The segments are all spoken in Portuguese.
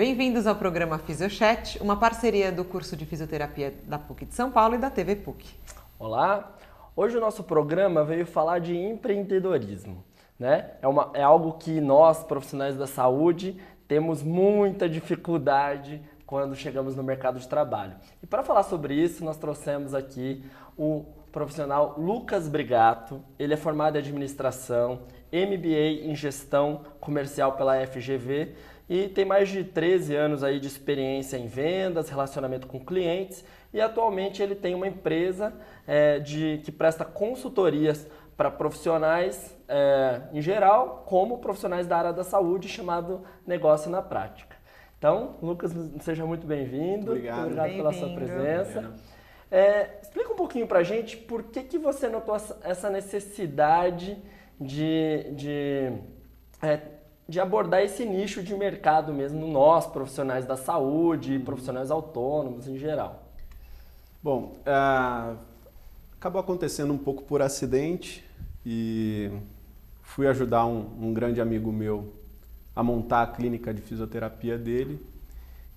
Bem-vindos ao programa Fisiochat, uma parceria do curso de fisioterapia da PUC de São Paulo e da TV PUC. Olá! Hoje o nosso programa veio falar de empreendedorismo. Né? É, uma, é algo que nós, profissionais da saúde, temos muita dificuldade quando chegamos no mercado de trabalho. E para falar sobre isso, nós trouxemos aqui o profissional Lucas Brigato. Ele é formado em administração, MBA em gestão comercial pela FGV e tem mais de 13 anos aí de experiência em vendas, relacionamento com clientes e atualmente ele tem uma empresa é, de, que presta consultorias para profissionais é, em geral, como profissionais da área da saúde, chamado Negócio na Prática. Então, Lucas, seja muito bem-vindo. Obrigado. Obrigado bem pela sua presença. É, explica um pouquinho para a gente por que, que você notou essa necessidade de, de, é, de abordar esse nicho de mercado mesmo, nós, profissionais da saúde, profissionais autônomos em geral. Bom, uh, acabou acontecendo um pouco por acidente e fui ajudar um, um, grande amigo meu a montar a clínica de fisioterapia dele.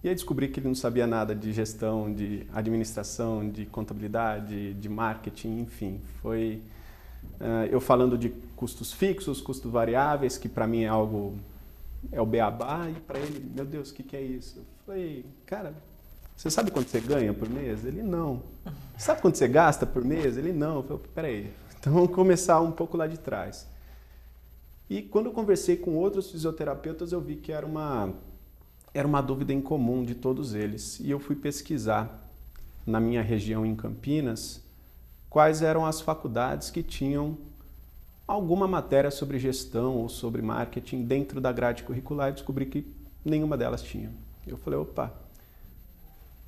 E aí descobri que ele não sabia nada de gestão, de administração, de contabilidade, de marketing, enfim. Foi eu falando de custos fixos, custos variáveis, que para mim é algo é o beabá, e para ele, meu Deus, o que, que é isso? Eu falei, cara, você sabe quanto você ganha por mês? Ele não. Sabe quanto você gasta por mês? Ele não. Eu falei, peraí, então vamos começar um pouco lá de trás. E quando eu conversei com outros fisioterapeutas, eu vi que era uma, era uma dúvida em comum de todos eles. E eu fui pesquisar na minha região em Campinas quais eram as faculdades que tinham alguma matéria sobre gestão ou sobre marketing dentro da grade curricular e descobri que nenhuma delas tinha. Eu falei, opa,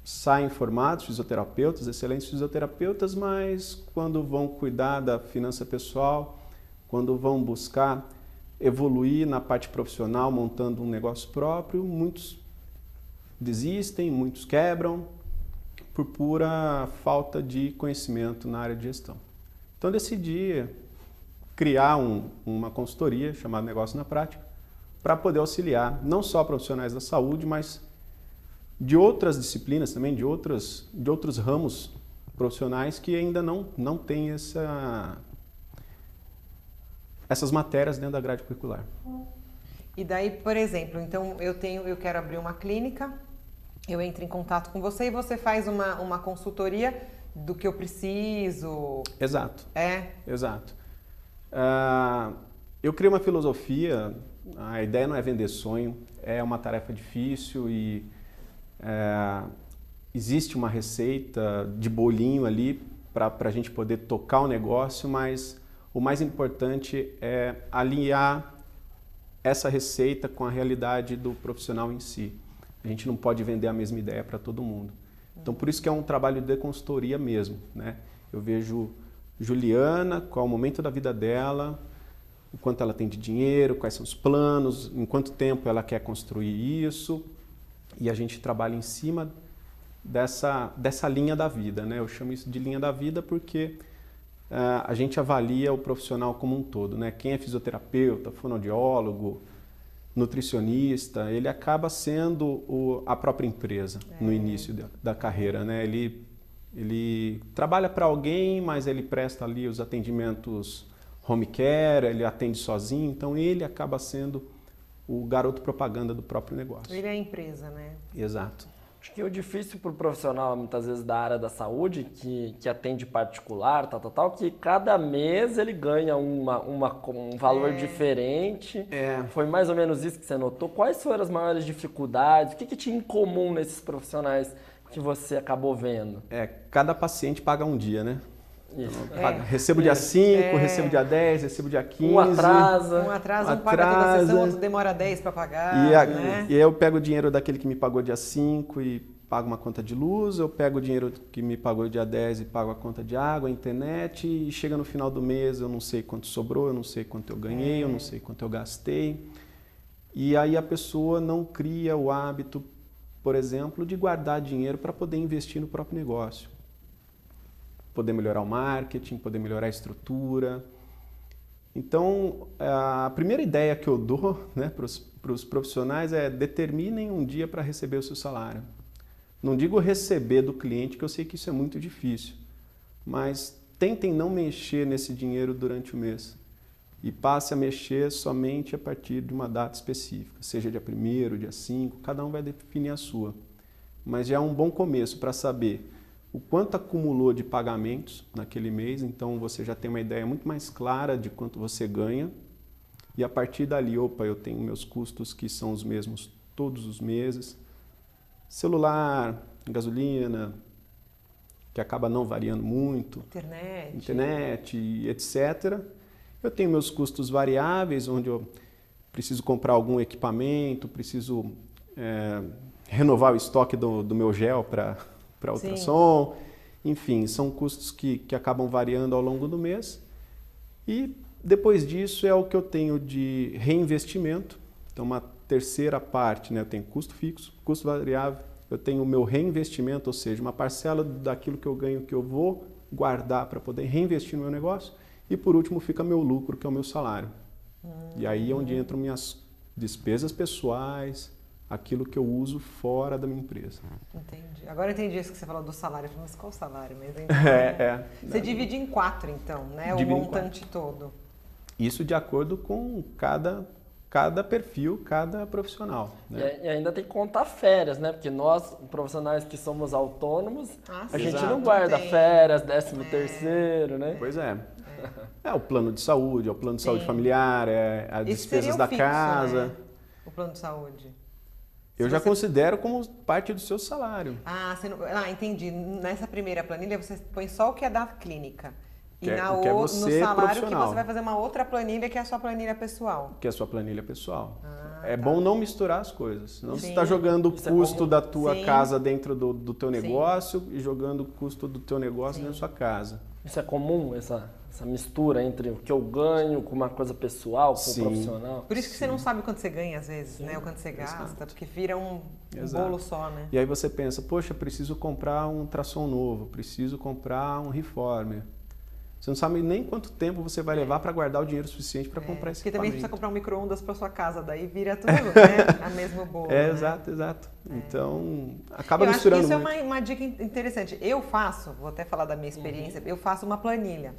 saem formados fisioterapeutas, excelentes fisioterapeutas, mas quando vão cuidar da finança pessoal, quando vão buscar evoluir na parte profissional, montando um negócio próprio, muitos desistem, muitos quebram por pura falta de conhecimento na área de gestão. Então decidi criar um, uma consultoria chamada Negócio na Prática para poder auxiliar não só profissionais da saúde, mas de outras disciplinas também, de, outras, de outros ramos profissionais que ainda não, não têm essa, essas matérias dentro da grade curricular. E daí, por exemplo, então eu tenho, eu quero abrir uma clínica, eu entro em contato com você e você faz uma, uma consultoria do que eu preciso. Exato. É. Exato. Uh, eu criei uma filosofia. A ideia não é vender sonho, é uma tarefa difícil e é, existe uma receita de bolinho ali para a gente poder tocar o negócio, mas o mais importante é alinhar essa receita com a realidade do profissional em si. A gente não pode vender a mesma ideia para todo mundo. Então, por isso que é um trabalho de consultoria mesmo. Né? Eu vejo Juliana, qual é o momento da vida dela, o quanto ela tem de dinheiro, quais são os planos, em quanto tempo ela quer construir isso, e a gente trabalha em cima dessa, dessa linha da vida. Né? Eu chamo isso de linha da vida porque uh, a gente avalia o profissional como um todo. Né? Quem é fisioterapeuta, fonoaudiólogo, nutricionista, ele acaba sendo o, a própria empresa é. no início da, da, carreira. Né? Ele, ele trabalha para alguém, mas ele presta ali os atendimentos home care, ele atende sozinho, então ele acaba sendo o garoto propaganda do próprio negócio. Ele é a empresa, né? Exato. Acho que o difícil para o profissional, muitas vezes, da área da saúde, que, que atende particular, tal, tal, tal, que cada mês ele ganha uma, uma, um valor é. diferente. É. Foi mais ou menos isso que você notou. Quais foram as maiores dificuldades? O que, que tinha em comum nesses profissionais que você acabou vendo? É, cada paciente paga um dia, né? É. Recebo dia 5, é. recebo dia 10, recebo dia 15. Um atrasa. Um atrasa, um paga toda a sessão, outro demora 10 para pagar. E, a, né? e aí eu pego o dinheiro daquele que me pagou dia 5 e pago uma conta de luz, eu pego o dinheiro que me pagou dia 10 e pago a conta de água, internet, e chega no final do mês, eu não sei quanto sobrou, eu não sei quanto eu ganhei, é. eu não sei quanto eu gastei. E aí a pessoa não cria o hábito, por exemplo, de guardar dinheiro para poder investir no próprio negócio poder melhorar o marketing, poder melhorar a estrutura. Então, a primeira ideia que eu dou né, para os profissionais é determinem um dia para receber o seu salário. Não digo receber do cliente, que eu sei que isso é muito difícil, mas tentem não mexer nesse dinheiro durante o mês e passe a mexer somente a partir de uma data específica, seja dia 1 dia 5, cada um vai definir a sua. Mas já é um bom começo para saber o quanto acumulou de pagamentos naquele mês, então você já tem uma ideia muito mais clara de quanto você ganha. E a partir dali, opa, eu tenho meus custos que são os mesmos todos os meses. Celular, gasolina, que acaba não variando muito. Internet. Internet, etc. Eu tenho meus custos variáveis, onde eu preciso comprar algum equipamento, preciso é, renovar o estoque do, do meu gel para ultrassom. Sim. Enfim, são custos que, que acabam variando ao longo do mês. E depois disso é o que eu tenho de reinvestimento. Então, uma terceira parte, né? eu tenho custo fixo, custo variável, eu tenho o meu reinvestimento, ou seja, uma parcela daquilo que eu ganho que eu vou guardar para poder reinvestir no meu negócio. E por último fica meu lucro, que é o meu salário. Hum. E aí é onde hum. entram minhas despesas pessoais, aquilo que eu uso fora da minha empresa. Entendi. Agora eu entendi isso que você falou do salário. Mas qual o salário? Mas é, é. Você divide em quatro, então, né? Divide o montante todo. Isso de acordo com cada cada perfil, cada profissional. Né? E, ainda tem que contar férias, né? Porque nós, profissionais que somos autônomos, ah, a gente não guarda tem. férias, décimo é. terceiro, né? Pois é. é. É o plano de saúde, é o plano de Sim. saúde familiar, é as despesas da fixo, casa. Né? O plano de saúde. Eu já você... considero como parte do seu salário. Ah, não... ah, entendi. Nessa primeira planilha você põe só o que é da clínica. E é, na o, é no salário que você vai fazer uma outra planilha que é a sua planilha pessoal. Que é a sua planilha pessoal. Ah, é tá. bom não misturar as coisas. Senão Sim. você está jogando o é custo é da tua Sim. casa dentro do, do teu negócio Sim. e jogando o custo do teu negócio dentro da sua casa. Isso é comum, essa essa mistura entre o que eu ganho com uma coisa pessoal, com Sim. o profissional. Por isso que Sim. você não sabe quanto você ganha às vezes, Sim. né? O quanto você gasta, Exato. porque vira um, um bolo só, né? E aí você pensa, poxa, preciso comprar um tração novo, preciso comprar um reformer. Você não sabe nem quanto tempo você vai levar para guardar o dinheiro suficiente para é, comprar esse Porque também precisa comprar um micro-ondas para sua casa, daí vira tudo, né? A mesmo bolo. É, né? exato, exato. É. Então, acaba eu misturando acho que isso muito. é uma, uma, dica interessante. Eu faço, vou até falar da minha experiência, uhum. eu faço uma planilha.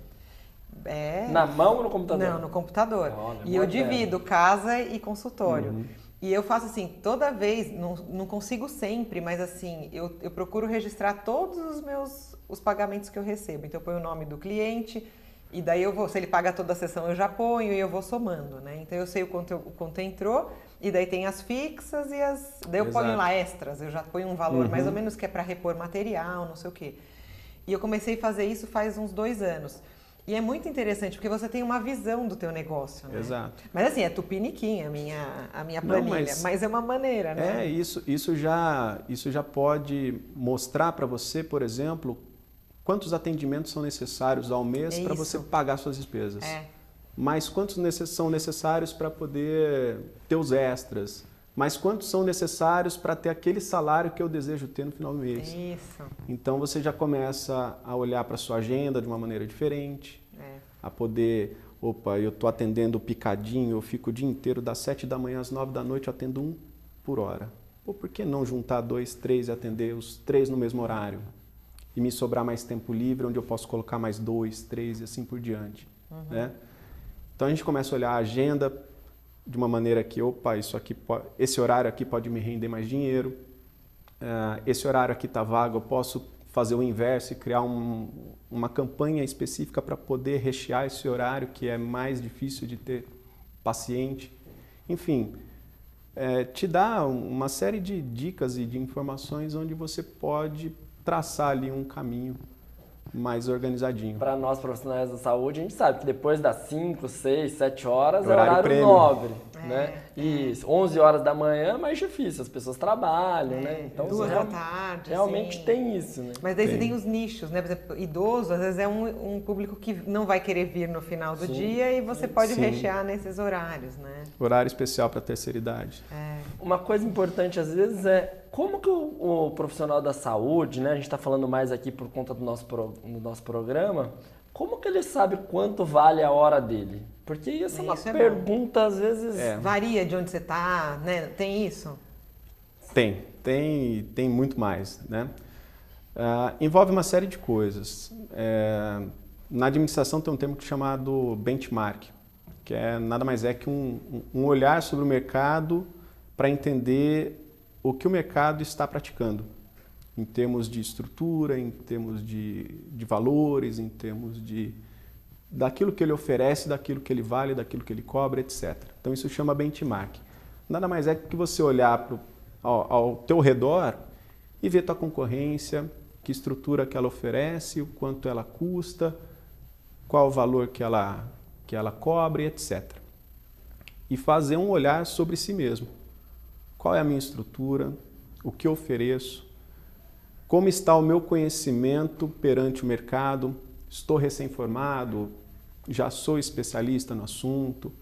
É... Na mão ou no computador? Não, no computador. Olha, e eu divido casa e consultório. Uhum. E eu faço assim, toda vez, não, não consigo sempre, mas assim, eu, eu procuro registrar todos os meus os pagamentos que eu recebo. Então eu ponho o nome do cliente, e daí eu vou, se ele paga toda a sessão, eu já ponho e eu vou somando, né? Então eu sei o quanto, o quanto entrou, e daí tem as fixas e as. Daí eu Exato. ponho lá extras, eu já ponho um valor uhum. mais ou menos que é para repor material, não sei o quê. E eu comecei a fazer isso faz uns dois anos. E é muito interessante, porque você tem uma visão do teu negócio, né? Exato. Mas assim, é tupiniquim a minha, a minha planilha, Não, mas, mas, é uma maneira, né? É, isso, isso, já, isso já pode mostrar para você, por exemplo, quantos atendimentos são necessários ao mês é para você pagar suas despesas. É. Mas quantos são necessários para poder ter os extras, mas quantos são necessários para ter aquele salário que eu desejo ter no final do mês. Isso. Então você já começa a olhar para sua agenda de uma maneira diferente, é. a poder, opa, eu estou atendendo picadinho, eu fico o dia inteiro das sete da manhã às nove da noite, eu atendo um por hora. Ou por que não juntar dois, três e atender os três no mesmo horário? E me sobrar mais tempo livre, onde eu posso colocar mais dois, três e assim por diante. Uhum. Né? Então a gente começa a olhar a agenda, de uma maneira que, opa, isso aqui esse horário aqui pode me render mais dinheiro, uh, esse horário aqui está vago, eu posso fazer o inverso e criar um, uma campanha específica para poder rechear esse horário que é mais difícil de ter paciente. Enfim, é, te dá uma série de dicas e de informações onde você pode traçar ali um caminho mais organizadinho. Para nós profissionais da saúde, a gente sabe que depois das 5, 6, 7 horas é horário, é horário nobre, é, né? E 11 horas da manhã é mais difícil, as pessoas trabalham, né? é, né? Então, duas da tarde, realmente assim. tem isso, né? Mas daí tem. você tem os nichos, né? Por exemplo, idoso, às vezes é um, um público que não vai querer vir no final do Sim. dia e você pode Sim. rechear nesses horários, né? Horário especial para terceira idade. É. Uma coisa importante às vezes é como que o, o profissional da saúde, né? A gente está falando mais aqui por conta do nosso, pro, do nosso programa. Como que ele sabe quanto vale a hora dele? Porque essa é uma é pergunta, às vezes. É. Varia de onde você tá, né? Tem isso? Tem, tem, tem muito mais, né? Ah, envolve uma série de coisas. É, na administração tem um termo chamado benchmark, que é nada mais é que um, um olhar sobre o mercado para entender o que o mercado está praticando, em termos de estrutura, em termos de, de valores, em termos de daquilo que ele oferece, daquilo que ele vale, daquilo que ele cobra, etc. Então isso chama benchmark. Nada mais é que você olhar pro, ao, ao teu redor e ver tua concorrência, que estrutura que ela oferece, o quanto ela custa, qual o valor que ela, que ela cobra, etc. E fazer um olhar sobre si mesmo. Qual é a minha estrutura? O que eu ofereço? Como está o meu conhecimento perante o mercado? Estou recém-formado? Já sou especialista no assunto?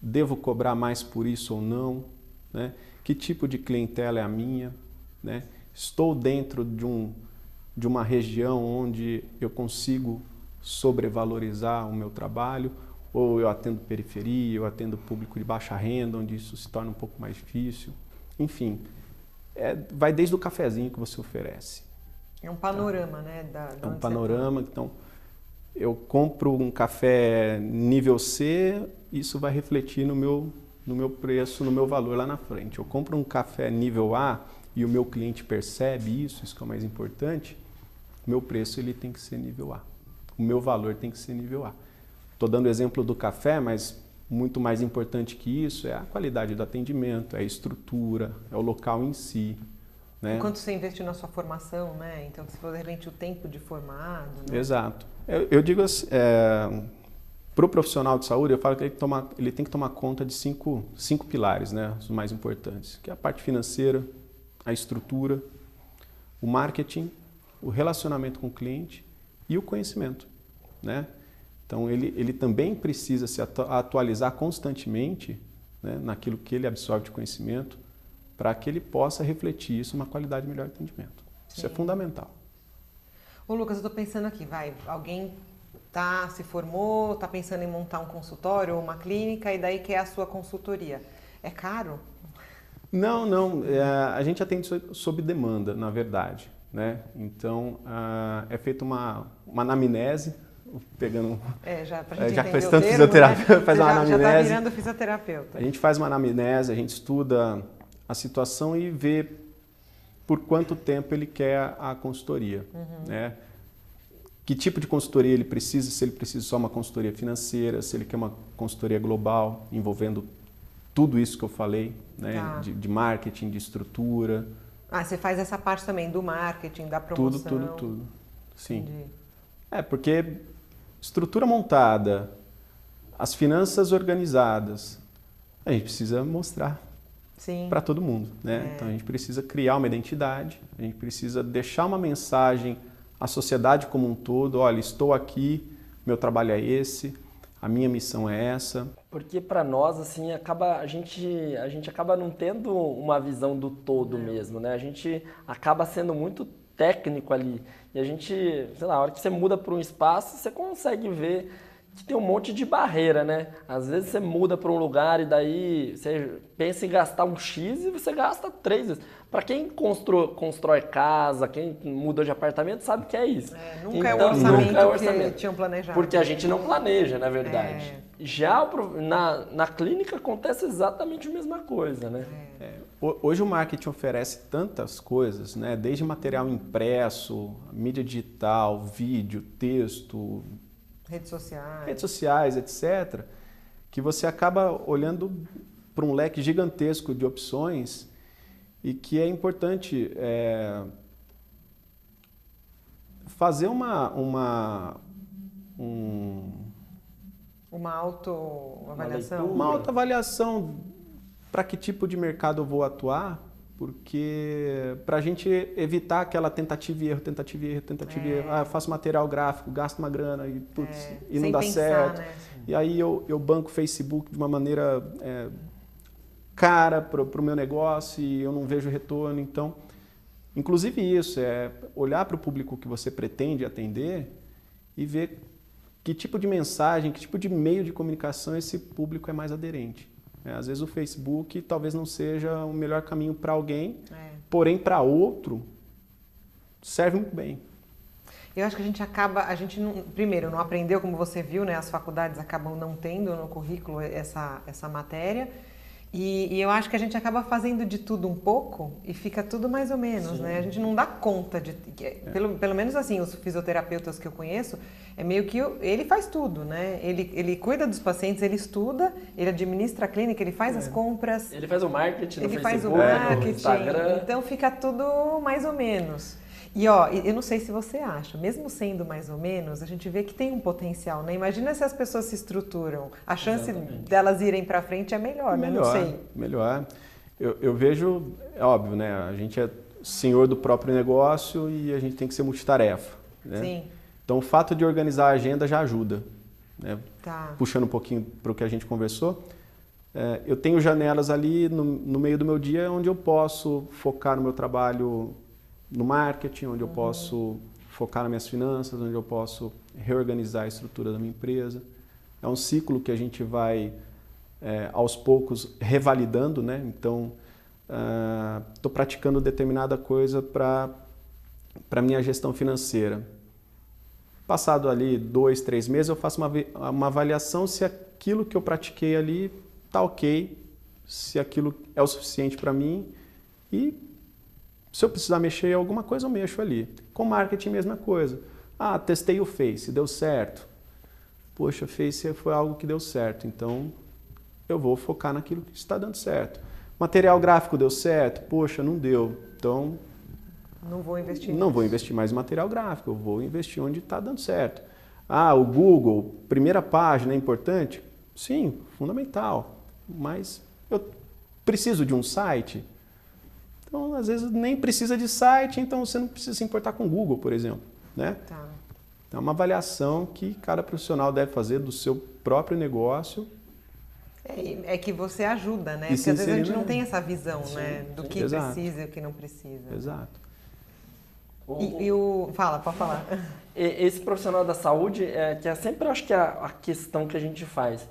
Devo cobrar mais por isso ou não? Né? Que tipo de clientela é a minha? Né? Estou dentro de, um, de uma região onde eu consigo sobrevalorizar o meu trabalho? Ou eu atendo periferia, eu atendo público de baixa renda, onde isso se torna um pouco mais difícil? Enfim, é, vai desde o cafezinho que você oferece. É um panorama, né? Da, É um panorama, então eu compro um café nível C, isso vai refletir no meu, no meu preço, no meu valor lá na frente. Eu compro um café nível A e o meu cliente percebe isso, isso que é o mais importante, meu preço ele tem que ser nível A. O meu valor tem que ser nível A. Estou dando o exemplo do café, mas muito mais importante que isso é a qualidade do atendimento, é a estrutura, é o local em si. Né? Quanto você investiu na sua formação, né? Então, se for de repente o tempo de formado, né? Exato. Eu, eu digo assim, para o profissional de saúde, eu falo que ele, toma, ele tem que tomar conta de cinco, cinco pilares, né, os mais importantes, que é a parte financeira, a estrutura, o marketing, o relacionamento com o cliente e o conhecimento, né? Então ele, ele também precisa se atu- atualizar constantemente né, naquilo que ele absorve de conhecimento para que ele possa refletir isso numa qualidade melhor de atendimento. Isso é Sim. fundamental. Ô Lucas, eu tô pensando aqui, vai, alguém tá, se formou, tá pensando em montar um consultório ou uma clínica e daí quer a sua consultoria. É caro? Não, não. é, a gente atende so- sob demanda, na verdade. Né? Então, ah, é feita uma, uma anamnese, pegando. É, já É, gente já que faz o tanto termo, fisioterapeuta, né? faz Você uma já, já tá anamnese. virando fisioterapeuta. A gente faz uma anamnese, a gente estuda a situação e vê por quanto tempo ele quer a consultoria. Né? Que tipo de consultoria ele precisa, se ele precisa só uma consultoria financeira, se ele quer uma consultoria global, envolvendo tudo isso que eu falei, né? Tá. de, de marketing, de estrutura, Ah, você faz essa parte também do marketing, da tudo, promoção. tudo, tudo. Sim. Entendi. É, porque estrutura montada, as finanças organizadas, a gente precisa mostrar para todo mundo, né? É. Então a gente precisa criar uma identidade, a gente precisa deixar uma mensagem à sociedade como um todo, olha, estou aqui, meu trabalho é esse, a minha missão é essa. Porque para nós, assim, acaba, a, gente, a gente acaba não tendo uma visão do todo mesmo, né? A gente acaba sendo muito técnico ali. E a gente, sei lá, a hora que você muda para um espaço, você consegue ver que tem um monte de barreira, né? Às vezes você muda para um lugar e daí você pensa em gastar um X e você gasta três vezes. Para quem constrói, constrói casa, quem muda de apartamento, sabe que é isso. É, nunca é o Então, orçamento nunca é o que orçamento. tinham planejado. Porque a gente não planeja, na verdade. É. Já na, na clínica acontece exatamente a mesma coisa, né? É, ho- hoje o marketing oferece tantas coisas, né? Desde material impresso, mídia digital, vídeo, texto, Redes sociais. redes sociais, etc., que você acaba olhando para um leque gigantesco de opções e que é importante é, fazer uma, uma, um- Uma autoavaliação. leitura. uma autoavaliação para que tipo de mercado eu vou atuar, porque para a gente evitar aquela tentativa e erro, tentativa e erro, tentativa e É. erro, ah, eu faço material gráfico, gasto uma grana e, putz, É, e não sem dá pensar, certo. né? E aí eu, eu banco o Facebook de uma maneira é, cara para o meu negócio e eu não vejo retorno. Então, inclusive isso, é olhar para o público que você pretende atender e ver que tipo de mensagem, que tipo de meio de comunicação esse público é mais aderente. É, às vezes o Facebook talvez não seja o melhor caminho para alguém, é. porém para outro serve muito bem. Eu acho que a gente acaba, a gente não, primeiro não aprendeu como você viu, né? As faculdades acabam não tendo no currículo essa essa matéria. E, e, eu acho que a gente acaba fazendo de tudo um pouco e fica tudo mais ou menos, Sim. né? A gente não dá conta de. É. Pelo, pelo menos assim, os fisioterapeutas que eu conheço, é meio que ele faz tudo, né? Ele, ele cuida dos pacientes, ele estuda, ele administra a clínica, ele faz é. as compras. Ele faz o marketing, ele faz o marketing. Então fica tudo mais ou menos. E ó, eu não sei se você acha, mesmo sendo mais ou menos, a gente vê que tem um potencial, né? Imagina se as pessoas se estruturam, a chance Exatamente. delas irem para frente é melhor, melhor, né? Não sei. Melhor. Eu, eu vejo, é óbvio, né? A gente é senhor do próprio negócio e a gente tem que ser multitarefa, né? Sim. Então o fato de organizar a agenda já ajuda, né? Tá. Puxando um pouquinho para o que a gente conversou. É, eu tenho janelas ali no, no meio do meu dia onde eu posso focar no meu trabalho no marketing, onde eu posso focar nas minhas finanças, onde eu posso reorganizar a estrutura da minha empresa. É um ciclo que a gente vai é, aos poucos revalidando, né? Então, estou uh, praticando determinada coisa para para minha gestão financeira. Passado ali dois, três meses, eu faço uma, uma avaliação se aquilo que eu pratiquei ali está ok, se aquilo é o suficiente para mim e se eu precisar mexer em alguma coisa, eu mexo ali. Com marketing, mesma coisa. Ah, testei o Face, deu certo. Poxa, Face foi algo que deu certo, então eu vou focar naquilo que está dando certo. Material gráfico deu certo? Poxa, não deu. Então. Não vou investir. Não vou investir mais em material gráfico, eu vou investir onde está dando certo. Ah, o Google, primeira página é importante? Sim, fundamental. Mas eu preciso de um site? Então, às vezes, nem precisa de site, então você não precisa se importar com o Google, por exemplo. Né? Tá. Então, é uma avaliação que cada profissional deve fazer do seu próprio negócio. É, é que você ajuda, né? Porque às vezes a gente não tem essa visão, Sim. né? Do que Exato. precisa e o que não precisa. Exato. E, e, o... Fala, pode falar. Esse profissional da saúde, é, que é sempre acho que é a, a questão que a gente faz,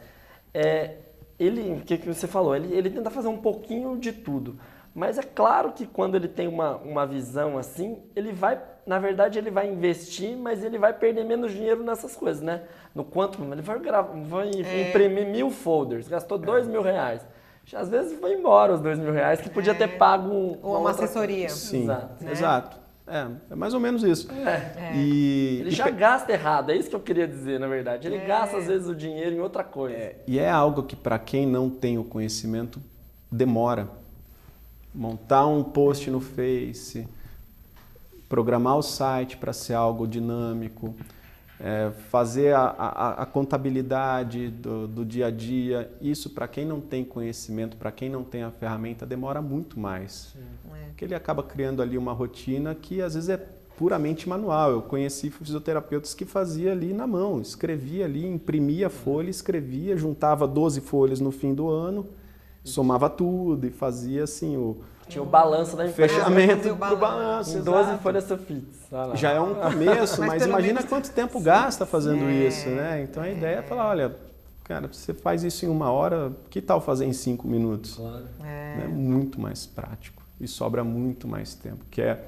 é, ele, o que, que você falou, ele, ele tenta fazer um pouquinho de tudo. Mas é claro que quando ele tem uma, uma visão assim, ele vai, na verdade, ele vai investir, mas ele vai perder menos dinheiro nessas coisas, né? No quanto ele vai, gravar, vai é. imprimir mil folders, gastou dois mil reais. Às vezes foi embora os dois mil reais, que podia é. ter pago um, uma, uma assessoria. Sim, exato. É. exato. É, é mais ou menos isso. É. E, ele e já gasta errado, é isso que eu queria dizer, na verdade. Ele é. gasta, às vezes, o dinheiro em outra coisa. É, e é algo que, para quem não tem o conhecimento, demora montar um post no Face, programar o site para ser algo dinâmico, é, fazer a, a, a contabilidade do, do, dia a dia. Isso, para quem não tem conhecimento, para quem não tem a ferramenta, demora muito mais. Sim. É. Porque ele acaba criando ali uma rotina que às vezes é puramente manual. Eu conheci fisioterapeutas que fazia ali na mão, escrevia ali, imprimia folha, escrevia, juntava 12 folhas no fim do ano somava tudo e fazia assim o tinha o balanço da empresa. Fechamento do balanço. Em 12 folhas sulfites. Já é um começo, mas, mas imagina menos... quanto tempo gasta fazendo é, isso, né? Então a é. ideia é falar, olha, cara, você faz isso em uma hora, que tal fazer em cinco minutos? Claro. É. é muito mais prático e sobra muito mais tempo, que é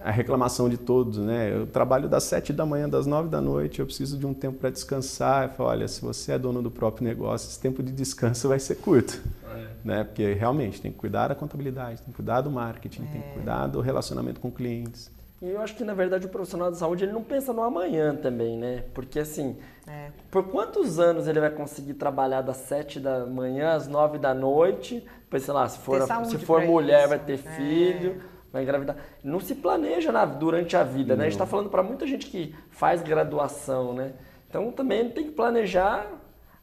a reclamação de todos, né? Eu trabalho das sete da manhã, das nove da noite, eu preciso de um tempo para descansar. Eu falo, olha, se você é dono do próprio negócio, esse tempo de descanso vai ser curto, é. né? Porque realmente tem que cuidar da contabilidade, tem que cuidar do marketing, é. tem que é. cuidar do relacionamento com clientes. E eu acho que na verdade o profissional de saúde ele não pensa no amanhã também, né? Porque assim, é. por quantos anos ele vai conseguir trabalhar das sete da manhã às nove da noite? Depois, sei lá, se for, se for mulher isso. vai ter é. filho vai engravidar. Não se planeja na, durante a vida, né? A gente está falando para muita gente que faz graduação, né? Então também tem que planejar,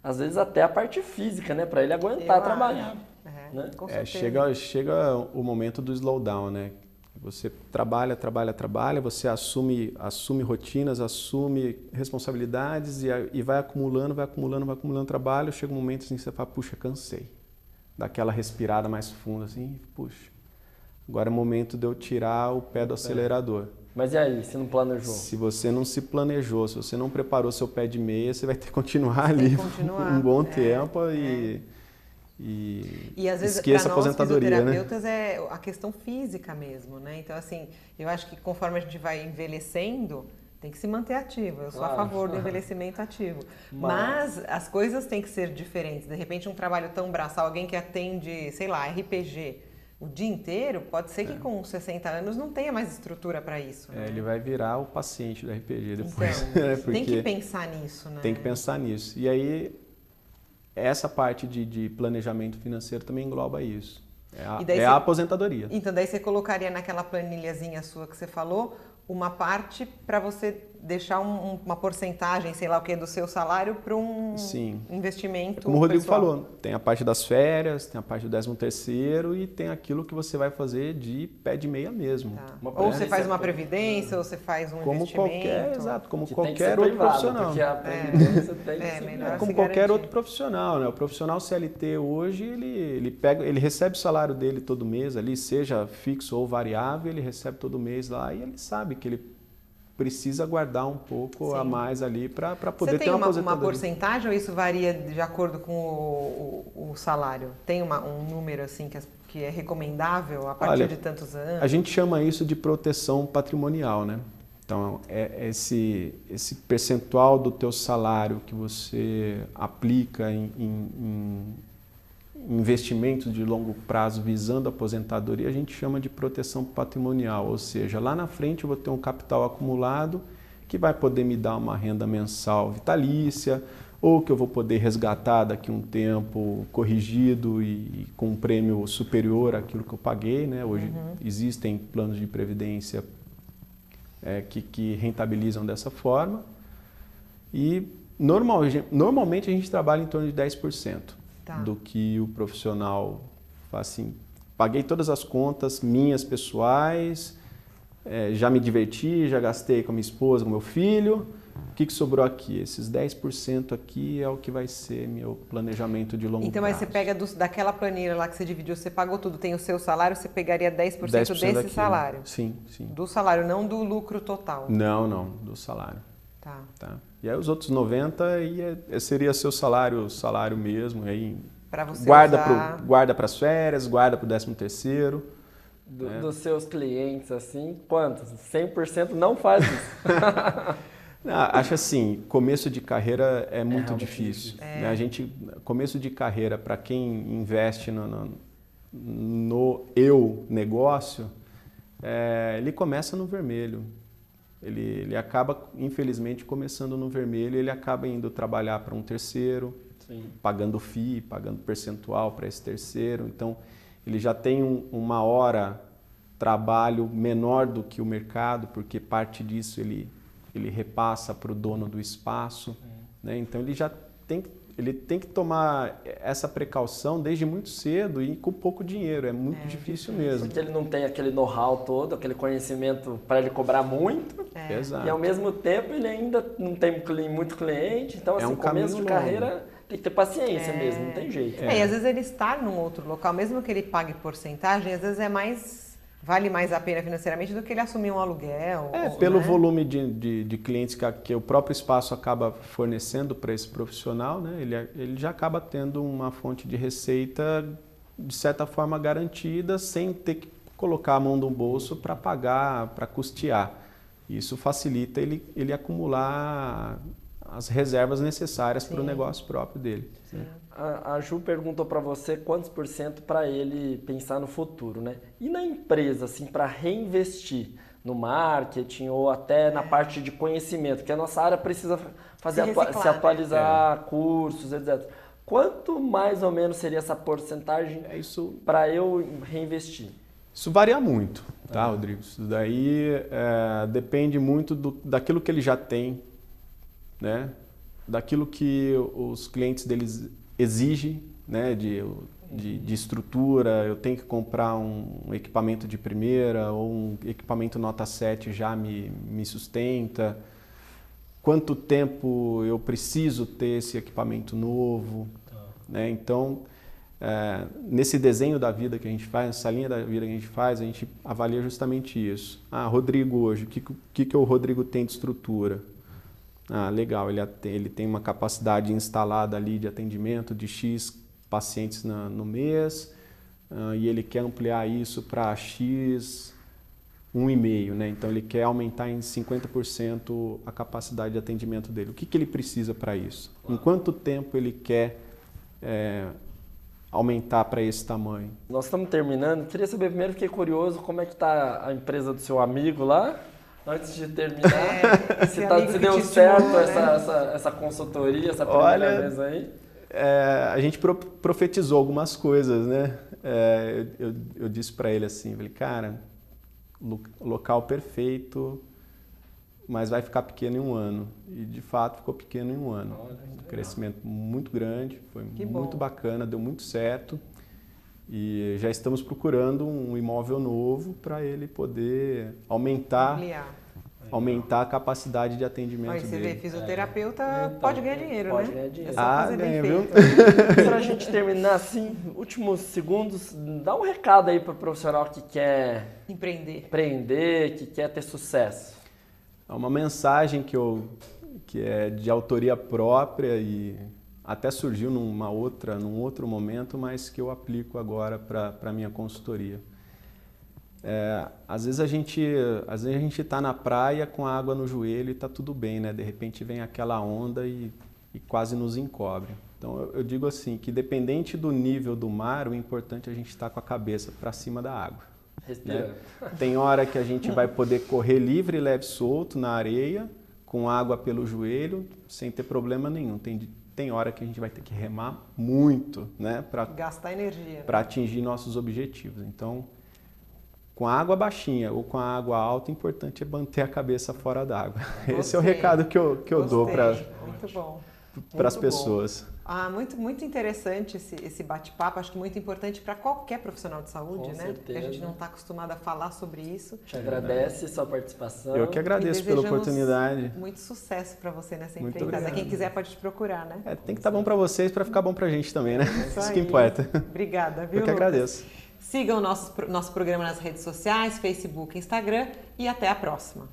às vezes até a parte física, né? Para ele aguentar Eu trabalhar. É, né? é, chega, chega o momento do slowdown, né? Você trabalha, trabalha, trabalha, você assume, assume rotinas, assume responsabilidades e, e vai acumulando, vai acumulando, vai acumulando trabalho. Chega um momento assim que você fala, puxa, cansei. Daquela respirada mais funda assim, puxa, Agora é o momento de eu tirar o pé do acelerador. Mas e aí, se não planejou? Se você não se planejou, se você não preparou seu pé de meia, você vai ter que continuar ali continuar. um bom é, tempo é. e, e, e às vezes esqueça a aposentadoria, né? fisioterapeutas né? é a questão física mesmo, né? Então assim, eu acho que conforme a gente vai envelhecendo, tem que se manter ativo. Eu sou claro. a favor do envelhecimento ativo. Mas... Mas... as coisas têm que ser diferentes. De repente, um trabalho tão braçal, alguém que atende, sei lá, RPG o dia inteiro, pode ser que é. com 60 anos não tenha mais estrutura para isso. É, né? ele vai virar o paciente do RPG depois. Então, é, tem que pensar nisso, né? Tem que pensar nisso. E aí, essa parte de, de planejamento financeiro também engloba isso. É a, é você, a aposentadoria. Então, daí você colocaria naquela planilhazinha sua que você falou uma parte para você deixar um, uma porcentagem, sei lá o que, do seu salário para um Sim. investimento. Como o Rodrigo pessoal. falou, tem a parte das férias, tem a parte do 13 terceiro e tem aquilo que você vai fazer de pé de meia mesmo. Tá. Ou você faz uma previdência, ou você faz um como investimento. Qualquer, exato, como que qualquer outro privado, profissional. Porque a previdência é. é, como qualquer garantir. outro profissional, né? O profissional CLT hoje, ele, ele, pega, ele recebe o salário dele todo mês ali, seja fixo ou variável, ele recebe todo mês lá e ele sabe que ele precisa guardar um pouco Sim. a mais ali para poder ter uma, uma, uma porcentagem ou isso varia de acordo com o, o, o salário? Tem uma, um número assim que, que é recomendável a partir Olha, de tantos anos? A gente chama isso de proteção patrimonial, né? Então, é esse, esse percentual do teu salário que você aplica em, em, investimentos de longo prazo visando a aposentadoria, a gente chama de proteção patrimonial, ou seja, lá na frente eu vou ter um capital acumulado que vai poder me dar uma renda mensal vitalícia, ou que eu vou poder resgatar daqui um tempo corrigido e, e com um prêmio superior àquilo que eu paguei. Né? Hoje uhum. existem planos de previdência é, que, que rentabilizam dessa forma. E normal, normalmente a gente trabalha em torno de 10% tá. do que o profissional faz assim. Paguei todas as contas minhas pessoais, é, já me diverti, já gastei com a minha esposa, com meu filho. O que, que sobrou aqui? Esses 10% aqui é o que vai ser meu planejamento de longo então, prazo. Então, mas você pega do, daquela planilha lá que você dividiu, você pagou tudo, tem o seu salário, você pegaria 10%, 10 desse daquilo. salário? Sim, sim. Do salário, não do lucro total? Não, não, do salário. Tá. tá. E aí os outros 90 ia, seria seu salário, salário mesmo. Aí pra você guarda usar... pro, guarda para as férias, guarda para o 13 terceiro. Do, né? Dos seus clientes, assim, quantos? 100% não faz isso. não, acho assim, começo de carreira é muito é, difícil. É. Né? A gente, começo de carreira, para quem investe no, no, no eu negócio, é, ele começa no vermelho. Ele, ele acaba, infelizmente, começando no vermelho, ele acaba indo trabalhar para um terceiro, Sim. pagando FII, pagando percentual para esse terceiro. Então, ele já tem um, uma hora trabalho menor do que o mercado, porque parte disso ele, ele repassa para o dono do espaço. Né? Então, ele já tem que ele tem que tomar essa precaução desde muito cedo e com pouco dinheiro. É muito é, difícil mesmo. Porque ele não tem aquele know-how todo, aquele conhecimento para ele cobrar muito. É. Exato. E ao mesmo tempo ele ainda não tem muito cliente. Então, é assim, é um começo de carreira tem que ter paciência é. mesmo, não tem jeito. É. e às vezes ele está num outro local, mesmo que ele pague porcentagem, às vezes é mais vale mais a pena financeiramente do que ele assumir um aluguel. É, ou, pelo né? volume de, de, de, clientes que, que o próprio espaço acaba fornecendo para esse profissional, né? ele, ele já acaba tendo uma fonte de receita de certa forma garantida, sem ter que colocar a mão no bolso para pagar, para custear. Isso facilita ele, ele acumular as reservas necessárias para o negócio próprio dele. A, a Ju perguntou para você quantos por cento para ele pensar no futuro, né? E na empresa, assim, para reinvestir no marketing ou até na parte de conhecimento, que a nossa área precisa fazer se, reciclar, se atualizar, né? cursos, etc. Quanto mais ou menos seria essa porcentagem é para eu reinvestir? Isso varia muito, tá, Rodrigo? Isso daí é, depende muito do, daquilo que ele já tem, né? daquilo que os clientes deles exigem, né? de, de, de, estrutura, eu tenho que comprar um equipamento de primeira ou um equipamento nota 7 já me, me sustenta, quanto tempo eu preciso ter esse equipamento novo. Tá. Né? Então, é, nesse desenho da vida que a gente faz, nessa linha da vida que a gente faz, a gente avalia justamente isso. Ah, Rodrigo hoje, o que, que, que o Rodrigo tem de estrutura? Ah, legal, ele, ele tem uma capacidade instalada ali de atendimento de X pacientes na, no mês uh, e ele quer ampliar isso para X 1,5, né? Então ele quer aumentar em 50% a capacidade de atendimento dele. O que, que ele precisa para isso? Em quanto tempo ele quer é, aumentar para esse tamanho? Nós estamos terminando. Queria saber primeiro, fiquei curioso, como é que está a empresa do seu amigo lá? Antes de terminar, é, se, tá, se deu certo essa, né? essa, essa, consultoria, essa primeira Olha, vez aí? É, a gente pro, profetizou algumas coisas, né? É, eu, eu, disse para ele assim, falei, cara, local perfeito, mas vai ficar pequeno em um ano. E de fato ficou pequeno em um ano. um crescimento muito grande, foi que muito bom. bacana, deu muito certo. E já estamos procurando um imóvel novo para ele poder aumentar, Ampliar. aumentar a capacidade de atendimento Mas você dele. vê, fisioterapeuta é. então, pode ganhar dinheiro, pode né? Ganhar dinheiro. É ah, ganha, viu? para a gente terminar assim, últimos segundos, dá um recado aí para o profissional que quer empreender, empreender, que quer ter sucesso. É uma mensagem que eu que é de autoria própria e até surgiu numa outra, num outro momento, mas que eu aplico agora para a minha consultoria. É, às vezes a gente às vezes a gente está na praia com a água no joelho e está tudo bem, né? De repente vem aquela onda e, e quase nos encobre. Então eu, eu, digo assim que dependente do nível do mar, o importante é a gente estar tá com a cabeça para cima da água. Né? Tem hora que a gente vai poder correr livre, leve, solto na areia, com água pelo joelho, sem ter problema nenhum. Tem tem hora que a gente vai ter que remar muito, né, para gastar energia, para atingir nossos objetivos. Então, com a água baixinha ou com a água alta, o importante é manter a cabeça fora d'água. Esse é o recado que eu, que eu dou para para as pessoas. Ah, muito, muito interessante esse, esse bate-papo. Acho que muito importante para qualquer profissional de saúde, Com né? Certeza. Porque a gente não está acostumado a falar sobre isso. Te agradece é. sua participação. Eu que agradeço pela oportunidade. Muito sucesso para você nessa muito empreitada. Obrigado. Quem quiser pode te procurar, né? É, tem que estar tá bom para vocês para ficar bom para a gente também, né? Isso, isso que importa. Obrigada, viu? Eu que agradeço. Sigam o nosso, nosso programa nas redes sociais, Facebook, Instagram e até a próxima.